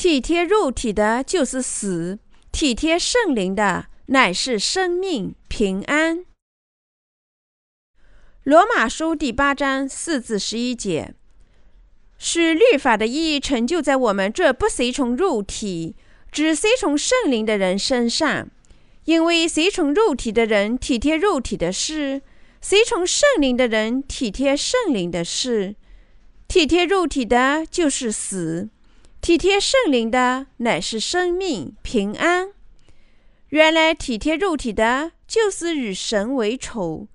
体贴肉体的，就是死；体贴圣灵的，乃是生命平安。罗马书第八章四至十一节，是律法的意义成就在我们这不随从肉体，只随从圣灵的人身上。因为随从肉体的人体贴肉体的事，随从圣灵的人体贴圣灵的事。体贴肉体的，就是死；体贴圣灵的，乃是生命平安。原来体贴肉体的，就是与神为仇，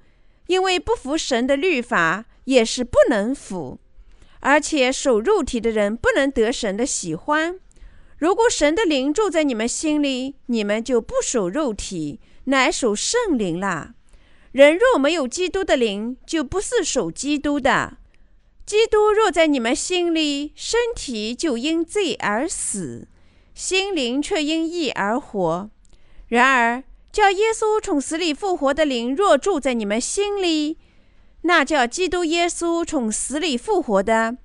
因为不服神的律法，也是不能服。而且守肉体的人，不能得神的喜欢。如果神的灵住在你们心里，你们就不守肉体，乃守圣灵啦。人若没有基督的灵，就不是守基督的。基督若在你们心里，身体就因罪而死，心灵却因义而活。然而，叫耶稣从死里复活的灵若住在你们心里，那叫基督耶稣从死里复活的，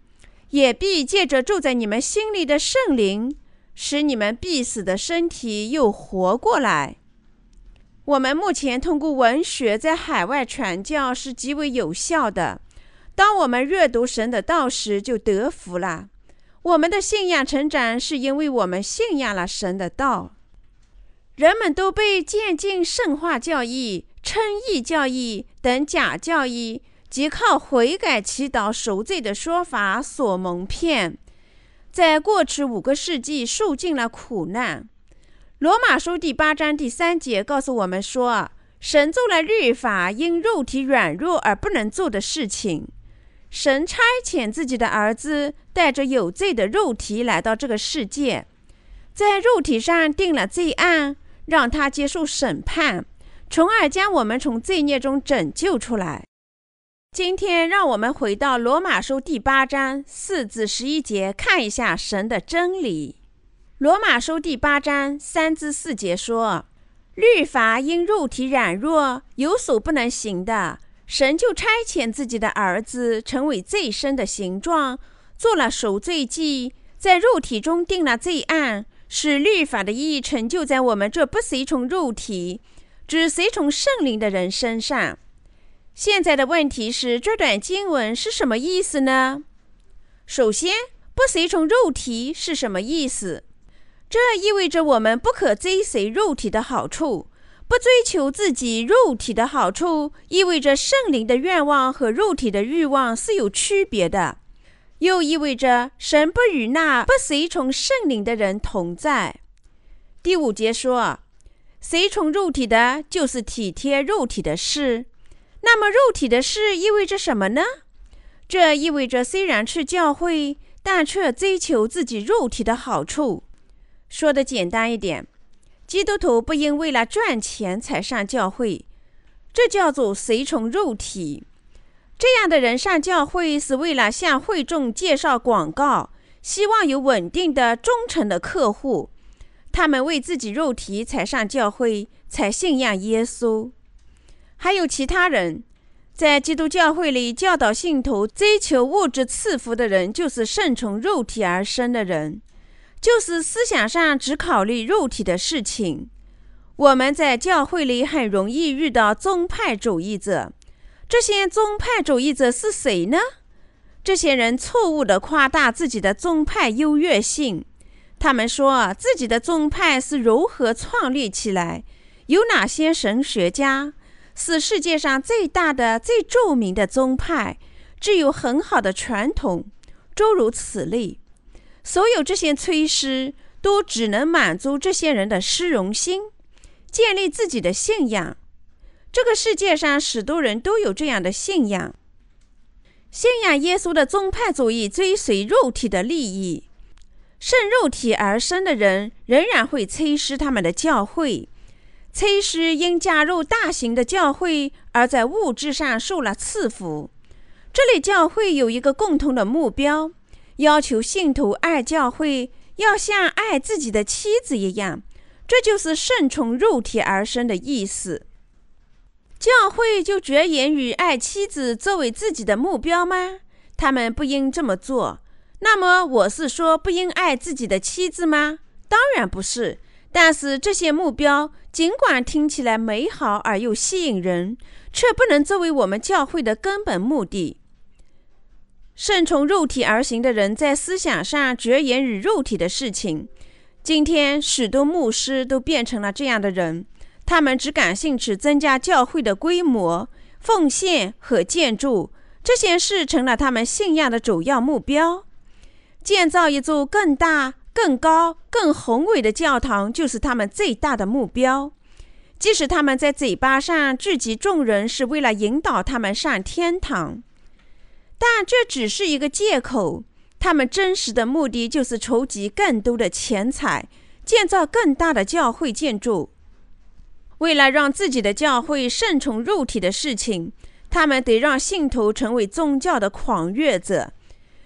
也必借着住在你们心里的圣灵。使你们必死的身体又活过来。我们目前通过文学在海外传教是极为有效的。当我们阅读神的道时，就得福了。我们的信仰成长是因为我们信仰了神的道。人们都被渐进圣化教义、称义教义等假教义及靠悔改祈祷赎罪的说法所蒙骗。在过去五个世纪，受尽了苦难。罗马书第八章第三节告诉我们说，神做了律法因肉体软弱而不能做的事情。神差遣自己的儿子，带着有罪的肉体来到这个世界，在肉体上定了罪案，让他接受审判，从而将我们从罪孽中拯救出来。今天，让我们回到罗马书第八章四至十一节，看一下神的真理。罗马书第八章三至四节说：“律法因肉体软弱，有所不能行的，神就差遣自己的儿子，成为罪身的形状，做了赎罪祭，在肉体中定了罪案，使律法的意义成就在我们这不随从肉体，只随从圣灵的人身上。”现在的问题是，这段经文是什么意思呢？首先，不随从肉体是什么意思？这意味着我们不可追随肉体的好处，不追求自己肉体的好处，意味着圣灵的愿望和肉体的欲望是有区别的，又意味着神不与那不随从圣灵的人同在。第五节说，随从肉体的，就是体贴肉体的事。那么，肉体的事意味着什么呢？这意味着虽然去教会，但却追求自己肉体的好处。说的简单一点，基督徒不应为了赚钱才上教会，这叫做随从肉体。这样的人上教会是为了向会众介绍广告，希望有稳定的、忠诚的客户。他们为自己肉体才上教会，才信仰耶稣。还有其他人，在基督教会里教导信徒追求物质赐福的人，就是顺从肉体而生的人，就是思想上只考虑肉体的事情。我们在教会里很容易遇到宗派主义者。这些宗派主义者是谁呢？这些人错误地夸大自己的宗派优越性。他们说自己的宗派是如何创立起来，有哪些神学家。是世界上最大的、最著名的宗派，具有很好的传统，诸如此类。所有这些催师都只能满足这些人的虚荣心，建立自己的信仰。这个世界上许多人都有这样的信仰，信仰耶稣的宗派主义追随肉体的利益，圣肉体而生的人仍然会催师他们的教会。催师因加入大型的教会而在物质上受了赐福。这类教会有一个共同的目标，要求信徒爱教会，要像爱自己的妻子一样。这就是顺从肉体而生的意思。教会就着眼于爱妻子作为自己的目标吗？他们不应这么做。那么我是说不应爱自己的妻子吗？当然不是。但是这些目标尽管听起来美好而又吸引人，却不能作为我们教会的根本目的。顺从肉体而行的人，在思想上绝言于肉体的事情。今天许多牧师都变成了这样的人，他们只感兴趣增加教会的规模、奉献和建筑，这些事成了他们信仰的主要目标。建造一座更大。更高、更宏伟的教堂就是他们最大的目标。即使他们在嘴巴上聚集众人是为了引导他们上天堂，但这只是一个借口。他们真实的目的就是筹集更多的钱财，建造更大的教会建筑。为了让自己的教会顺从肉体的事情，他们得让信徒成为宗教的狂热者。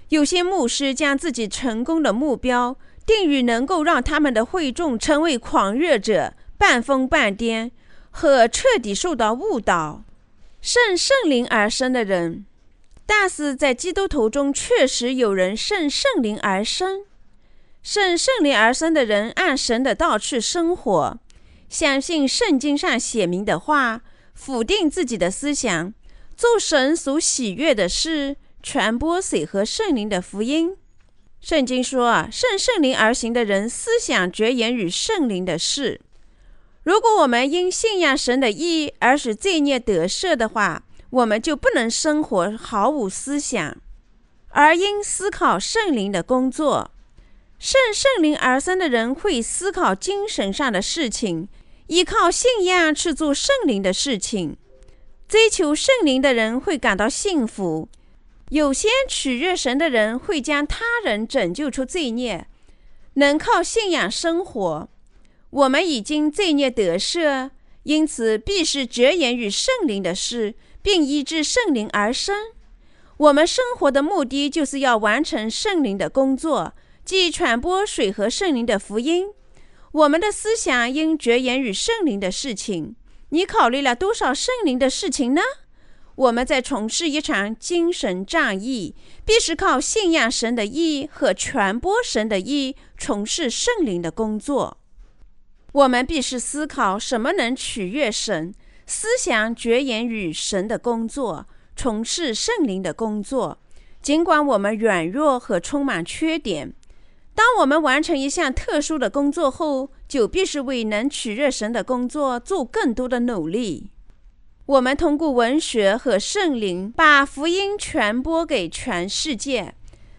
有些牧师将自己成功的目标。定于能够让他们的会众成为狂热者、半疯半癫和彻底受到误导、圣圣灵而生的人。但是在基督徒中，确实有人圣圣灵而生。圣圣灵而生的人按神的道去生活，相信圣经上写明的话，否定自己的思想，做神所喜悦的事，传播水和圣灵的福音。圣经说啊，圣圣灵而行的人，思想着眼于圣灵的事。如果我们因信仰神的意而使罪孽得赦的话，我们就不能生活毫无思想，而应思考圣灵的工作。圣圣灵而生的人会思考精神上的事情，依靠信仰去做圣灵的事情。追求圣灵的人会感到幸福。有些取悦神的人会将他人拯救出罪孽，能靠信仰生活。我们已经罪孽得赦，因此必是着眼于圣灵的事，并依至圣灵而生。我们生活的目的就是要完成圣灵的工作，即传播水和圣灵的福音。我们的思想应着眼于圣灵的事情。你考虑了多少圣灵的事情呢？我们在从事一场精神战役，必是靠信仰神的意和传播神的意，从事圣灵的工作。我们必须思考什么能取悦神，思想着眼于神的工作，从事圣灵的工作。尽管我们软弱和充满缺点，当我们完成一项特殊的工作后，就必须为能取悦神的工作做更多的努力。我们通过文学和圣灵把福音传播给全世界。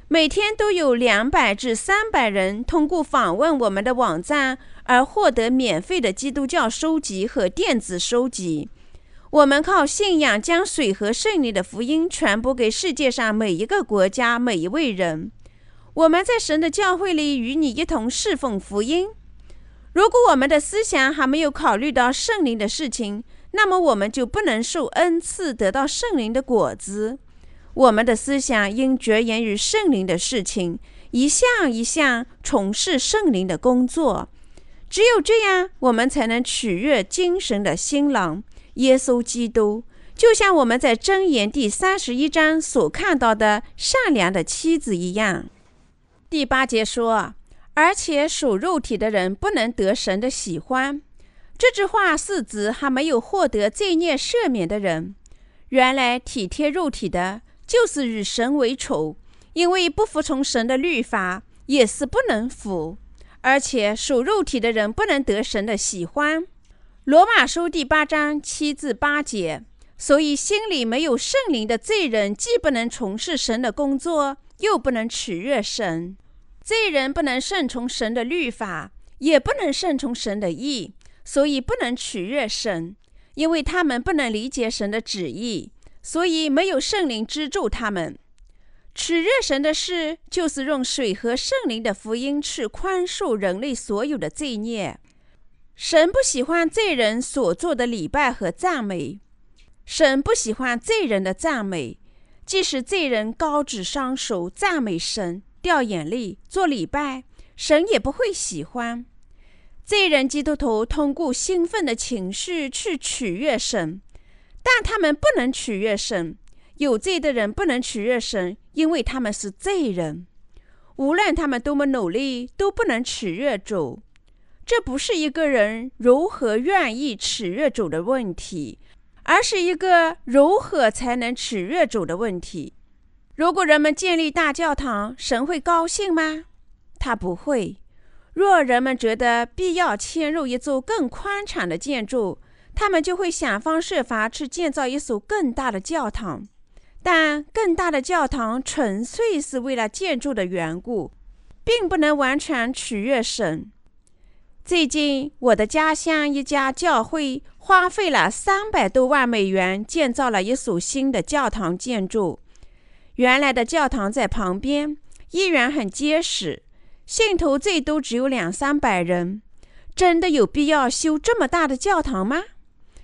每天都有两百至三百人通过访问我们的网站而获得免费的基督教收集和电子收集。我们靠信仰将水和圣灵的福音传播给世界上每一个国家每一位人。我们在神的教会里与你一同侍奉福音。如果我们的思想还没有考虑到圣灵的事情，那么我们就不能受恩赐，得到圣灵的果子。我们的思想应着眼于圣灵的事情，一项一项从事圣灵的工作。只有这样，我们才能取悦精神的新郎耶稣基督，就像我们在箴言第三十一章所看到的善良的妻子一样。第八节说，而且属肉体的人不能得神的喜欢。这句话是指还没有获得罪孽赦免的人。原来体贴肉体的，就是与神为仇，因为不服从神的律法，也是不能服。而且属肉体的人不能得神的喜欢。罗马书第八章七至八节。所以心里没有圣灵的罪人，既不能从事神的工作，又不能取悦神。罪人不能顺从神的律法，也不能顺从神的意。所以不能取悦神，因为他们不能理解神的旨意，所以没有圣灵资助他们。取悦神的事，就是用水和圣灵的福音去宽恕人类所有的罪孽。神不喜欢罪人所做的礼拜和赞美，神不喜欢罪人的赞美，即使罪人高举双手赞美神、掉眼泪、做礼拜，神也不会喜欢。罪人基督徒通过兴奋的情绪去取悦神，但他们不能取悦神。有罪的人不能取悦神，因为他们是罪人。无论他们多么努力，都不能取悦主。这不是一个人如何愿意取悦主的问题，而是一个如何才能取悦主的问题。如果人们建立大教堂，神会高兴吗？他不会。若人们觉得必要迁入一座更宽敞的建筑，他们就会想方设法去建造一所更大的教堂。但更大的教堂纯粹是为了建筑的缘故，并不能完全取悦神。最近，我的家乡一家教会花费了三百多万美元建造了一所新的教堂建筑。原来的教堂在旁边，依然很结实，信徒最多只有两三百人。真的有必要修这么大的教堂吗？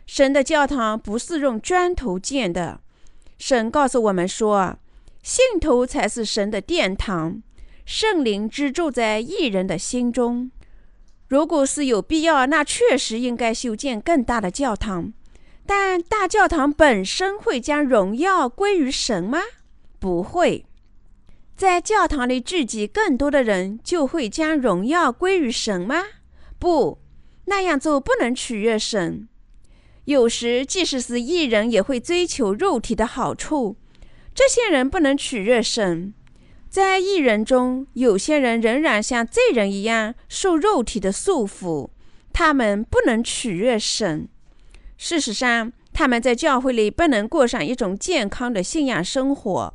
神的教堂不是用砖头建的。神告诉我们说，信徒才是神的殿堂，圣灵居住在一人的心中。如果是有必要，那确实应该修建更大的教堂。但大教堂本身会将荣耀归于神吗？不会。在教堂里聚集更多的人，就会将荣耀归于神吗？不，那样做不能取悦神。有时，即使是艺人，也会追求肉体的好处。这些人不能取悦神。在艺人中，有些人仍然像罪人一样受肉体的束缚，他们不能取悦神。事实上，他们在教会里不能过上一种健康的信仰生活，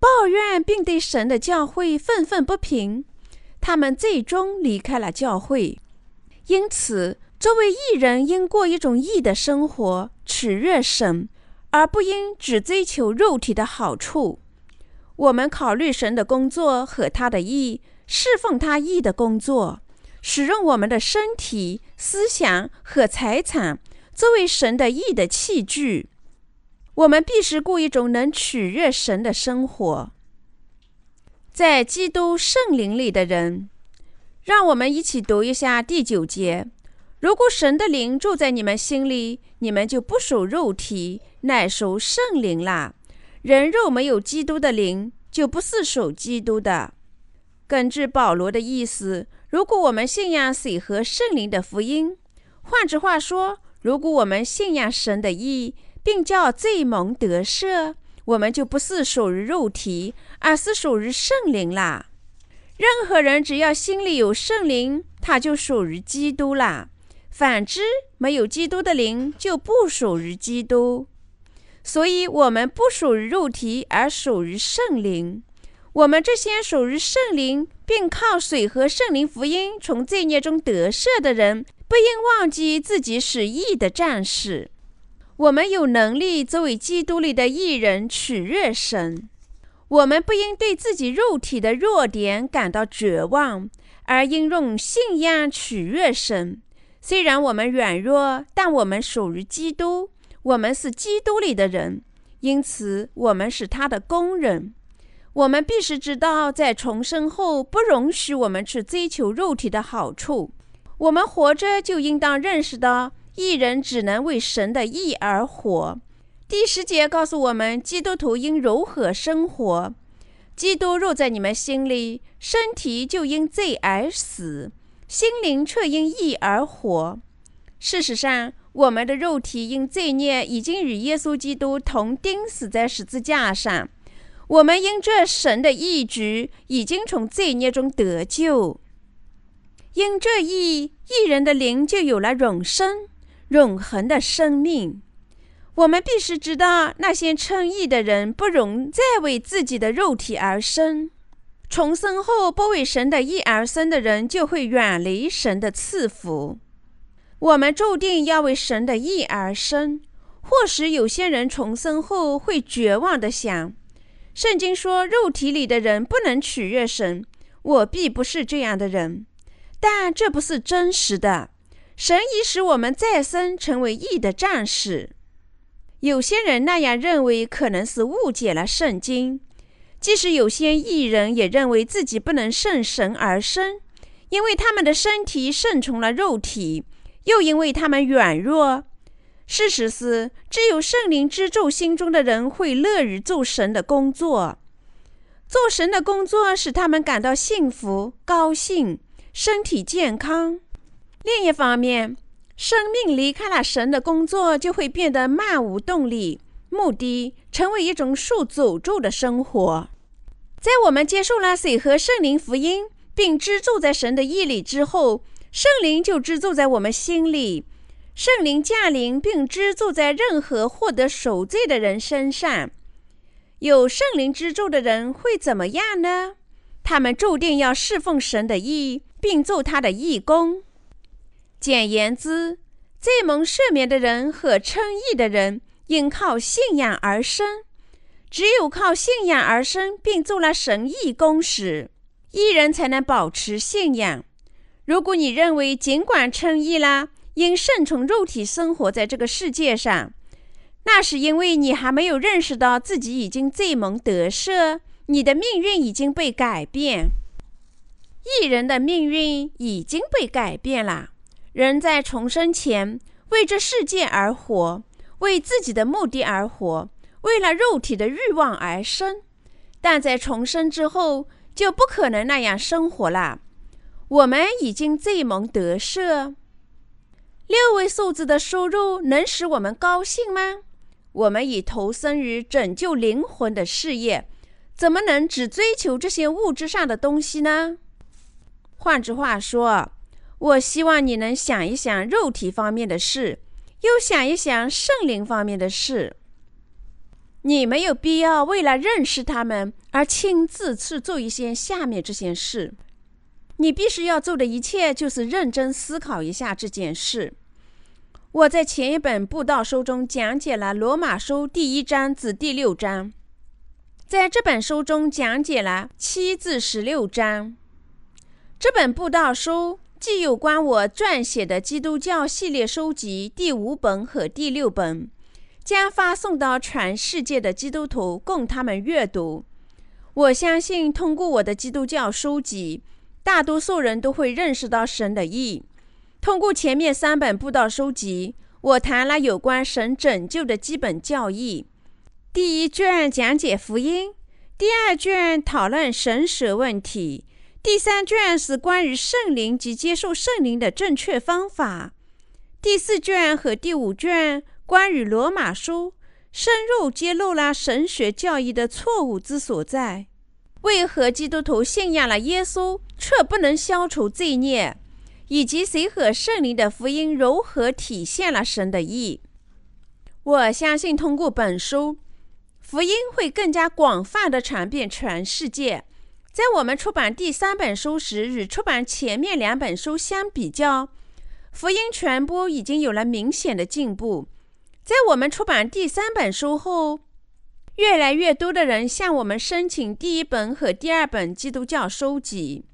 抱怨并对神的教会愤愤不平。他们最终离开了教会。因此，作为艺人，应过一种义的生活，取悦神，而不应只追求肉体的好处。我们考虑神的工作和他的意，侍奉他意的工作，使用我们的身体、思想和财产作为神的意的器具。我们必须过一种能取悦神的生活。在基督圣灵里的人，让我们一起读一下第九节：如果神的灵住在你们心里，你们就不属肉体，乃属圣灵啦。人肉没有基督的灵，就不是属基督的。根据保罗的意思，如果我们信仰水和圣灵的福音，换句话说，如果我们信仰神的意，并叫罪蒙得赦，我们就不是属于肉体，而是属于圣灵啦。任何人只要心里有圣灵，他就属于基督啦。反之，没有基督的灵，就不属于基督。所以，我们不属于肉体，而属于圣灵。我们这些属于圣灵，并靠水和圣灵福音从罪孽中得赦的人，不应忘记自己是义的战士。我们有能力作为基督里的义人取悦神。我们不应对自己肉体的弱点感到绝望，而应用信仰取悦神。虽然我们软弱，但我们属于基督。我们是基督里的人，因此我们是他的工人。我们必须知道，在重生后不容许我们去追求肉体的好处。我们活着就应当认识到，一人只能为神的义而活。第十节告诉我们，基督徒应如何生活。基督若在你们心里，身体就因罪而死，心灵却因义而活。事实上。我们的肉体因罪孽已经与耶稣基督同钉死在十字架上，我们因这神的义举已经从罪孽中得救。因这义，义人的灵就有了永生、永恒的生命。我们必须知道，那些称义的人不容再为自己的肉体而生。重生后不为神的义而生的人，就会远离神的赐福。我们注定要为神的义而生。或许有些人重生后会绝望地想：“圣经说肉体里的人不能取悦神，我必不是这样的人。”但这不是真实的。神已使我们再生成为义的战士。有些人那样认为，可能是误解了圣经。即使有些义人也认为自己不能胜神而生，因为他们的身体顺从了肉体。又因为他们软弱，事实是，只有圣灵之住心中的人会乐于做神的工作。做神的工作使他们感到幸福、高兴、身体健康。另一方面，生命离开了神的工作，就会变得漫无动力，目的成为一种受诅咒的生活。在我们接受了水和圣灵福音，并支住在神的意里之后，圣灵就支住在我们心里。圣灵降临并支住在任何获得赎罪的人身上。有圣灵支住的人会怎么样呢？他们注定要侍奉神的义，并做他的义工。简言之，罪蒙赦免的人和称义的人，应靠信仰而生。只有靠信仰而生，并做了神义工时，义人才能保持信仰。如果你认为尽管称义了，因顺从肉体生活在这个世界上，那是因为你还没有认识到自己已经罪蒙得赦，你的命运已经被改变。艺人的命运已经被改变了。人在重生前为这世界而活，为自己的目的而活，为了肉体的欲望而生；但在重生之后就不可能那样生活了。我们已经罪蒙得赦。六位数字的收入能使我们高兴吗？我们已投身于拯救灵魂的事业，怎么能只追求这些物质上的东西呢？换句话说，我希望你能想一想肉体方面的事，又想一想圣灵方面的事。你没有必要为了认识他们而亲自去做一些下面这些事。你必须要做的一切就是认真思考一下这件事。我在前一本布道书中讲解了罗马书第一章至第六章，在这本书中讲解了七至十六章。这本布道书既有关我撰写的基督教系列书籍第五本和第六本，将发送到全世界的基督徒供他们阅读。我相信通过我的基督教书籍，大多数人都会认识到神的意。通过前面三本布道书籍，我谈了有关神拯救的基本教义。第一卷讲解福音，第二卷讨论神舍问题，第三卷是关于圣灵及接受圣灵的正确方法。第四卷和第五卷关于罗马书，深入揭露了神学教义的错误之所在。为何基督徒信仰了耶稣，却不能消除罪孽？以及谁和圣灵的福音如何体现了神的意？我相信通过本书，福音会更加广泛的传遍全世界。在我们出版第三本书时，与出版前面两本书相比较，福音传播已经有了明显的进步。在我们出版第三本书后，越来越多的人向我们申请第一本和第二本基督教书籍。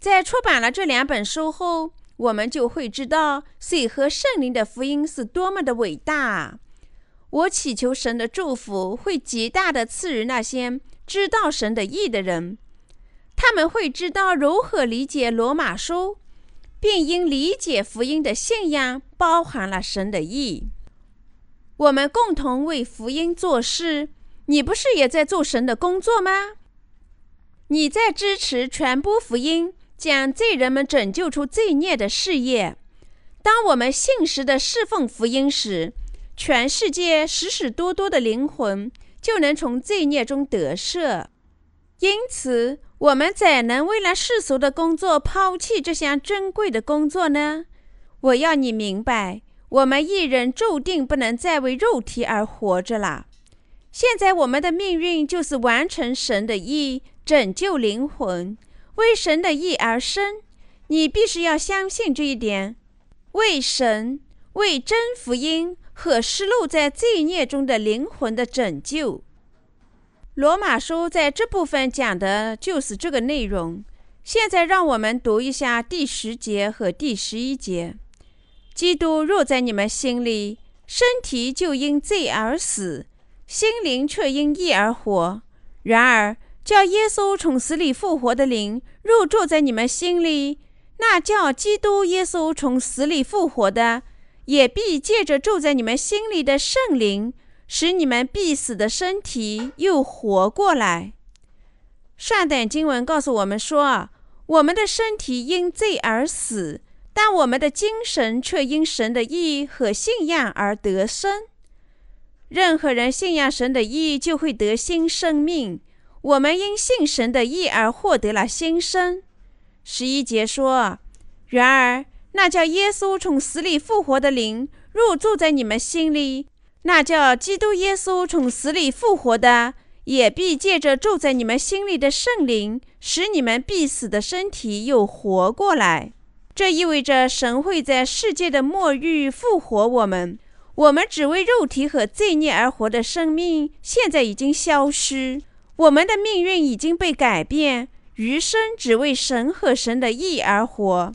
在出版了这两本书后，我们就会知道水和圣灵的福音是多么的伟大。我祈求神的祝福会极大的赐予那些知道神的意的人，他们会知道如何理解罗马书，并因理解福音的信仰包含了神的意。我们共同为福音做事，你不是也在做神的工作吗？你在支持传播福音。将罪人们拯救出罪孽的事业。当我们信实的侍奉福音时，全世界许许多多的灵魂就能从罪孽中得赦。因此，我们怎能为了世俗的工作抛弃这项珍贵的工作呢？我要你明白，我们一人注定不能再为肉体而活着了。现在，我们的命运就是完成神的意，拯救灵魂。为神的意而生，你必须要相信这一点。为神、为真福音和失落在罪孽中的灵魂的拯救。罗马书在这部分讲的就是这个内容。现在让我们读一下第十节和第十一节：基督若在你们心里，身体就因罪而死，心灵却因义而活。然而。叫耶稣从死里复活的灵入住在你们心里，那叫基督耶稣从死里复活的，也必借着住在你们心里的圣灵，使你们必死的身体又活过来。上等经文告诉我们说，我们的身体因罪而死，但我们的精神却因神的义和信仰而得生。任何人信仰神的义，就会得新生命。我们因信神的义而获得了新生。十一节说：“然而，那叫耶稣从死里复活的灵入住在你们心里，那叫基督耶稣从死里复活的。”也必借着住在你们心里的圣灵，使你们必死的身体又活过来。这意味着神会在世界的末日复活我们。我们只为肉体和罪孽而活的生命，现在已经消失。我们的命运已经被改变，余生只为神和神的意而活。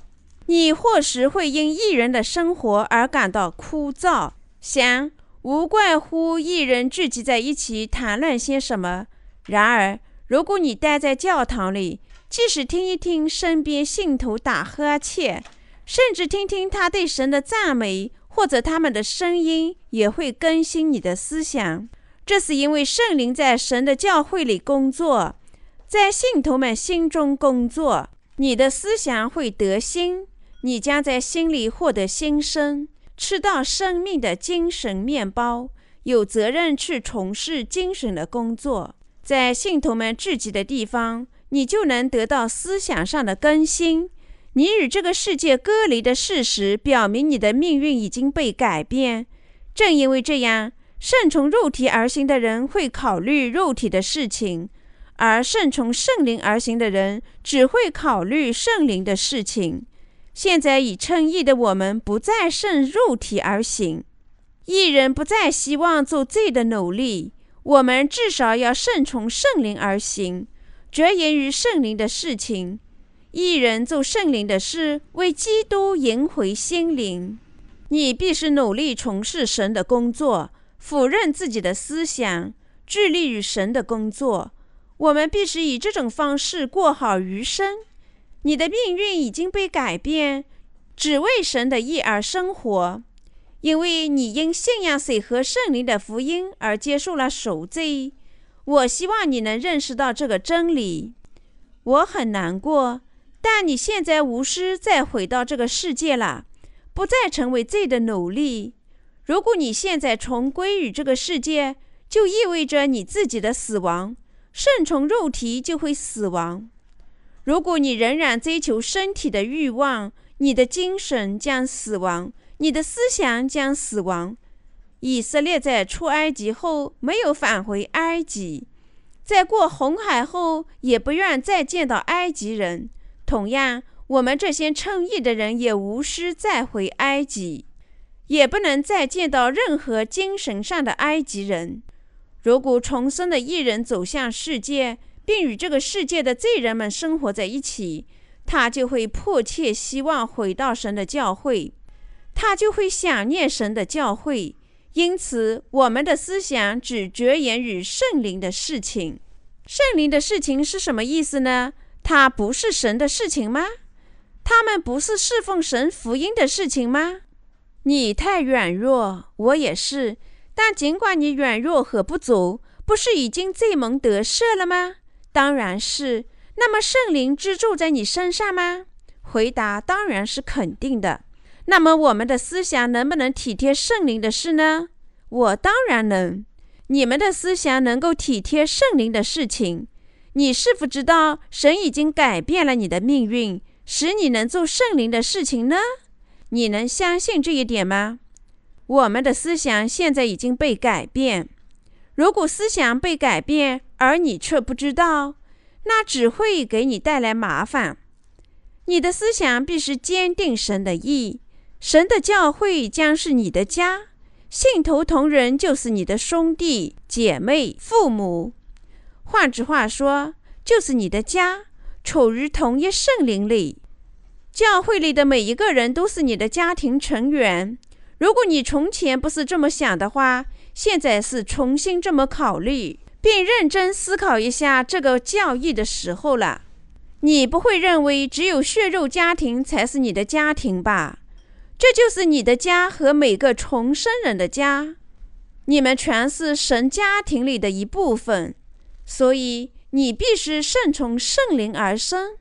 你或许会因一人的生活而感到枯燥，想。无怪乎一人聚集在一起谈论些什么。然而，如果你待在教堂里，即使听一听身边信徒打呵欠，甚至听听他对神的赞美，或者他们的声音，也会更新你的思想。这是因为圣灵在神的教会里工作，在信徒们心中工作，你的思想会得新，你将在心里获得新生。吃到生命的精神面包，有责任去从事精神的工作。在信徒们聚集的地方，你就能得到思想上的更新。你与这个世界隔离的事实，表明你的命运已经被改变。正因为这样，顺从肉体而行的人会考虑肉体的事情，而顺从圣灵而行的人只会考虑圣灵的事情。现在已称义的我们，不再顺肉体而行；一人不再希望做罪的努力。我们至少要顺从圣灵而行，着眼于圣灵的事情。一人做圣灵的事，为基督赢回心灵。你必须努力从事神的工作，否认自己的思想，致力于神的工作。我们必须以这种方式过好余生。你的命运已经被改变，只为神的意而生活，因为你因信仰水和圣灵的福音而接受了赎罪。我希望你能认识到这个真理。我很难过，但你现在无需再回到这个世界了，不再成为罪的奴隶。如果你现在重归于这个世界，就意味着你自己的死亡。顺从肉体就会死亡。如果你仍然追求身体的欲望，你的精神将死亡，你的思想将死亡。以色列在出埃及后没有返回埃及，在过红海后也不愿再见到埃及人。同样，我们这些称义的人也无需再回埃及，也不能再见到任何精神上的埃及人。如果重生的艺人走向世界，并与这个世界的罪人们生活在一起，他就会迫切希望回到神的教会，他就会想念神的教会。因此，我们的思想只着眼于圣灵的事情。圣灵的事情是什么意思呢？它不是神的事情吗？他们不是侍奉神福音的事情吗？你太软弱，我也是。但尽管你软弱和不足，不是已经罪蒙得赦了吗？当然是。那么圣灵居住在你身上吗？回答当然是肯定的。那么我们的思想能不能体贴圣灵的事呢？我当然能。你们的思想能够体贴圣灵的事情。你是否知道神已经改变了你的命运，使你能做圣灵的事情呢？你能相信这一点吗？我们的思想现在已经被改变。如果思想被改变，而你却不知道，那只会给你带来麻烦。你的思想必须坚定神的意，神的教会将是你的家，信徒同人就是你的兄弟姐妹、父母。换句话说，就是你的家，处于同一圣灵里。教会里的每一个人都是你的家庭成员。如果你从前不是这么想的话，现在是重新这么考虑。并认真思考一下这个教义的时候了。你不会认为只有血肉家庭才是你的家庭吧？这就是你的家和每个重生人的家。你们全是神家庭里的一部分，所以你必须顺从圣灵而生。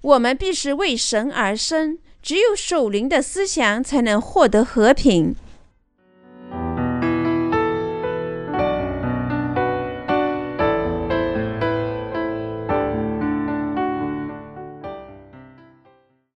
我们必须为神而生。只有守灵的思想才能获得和平，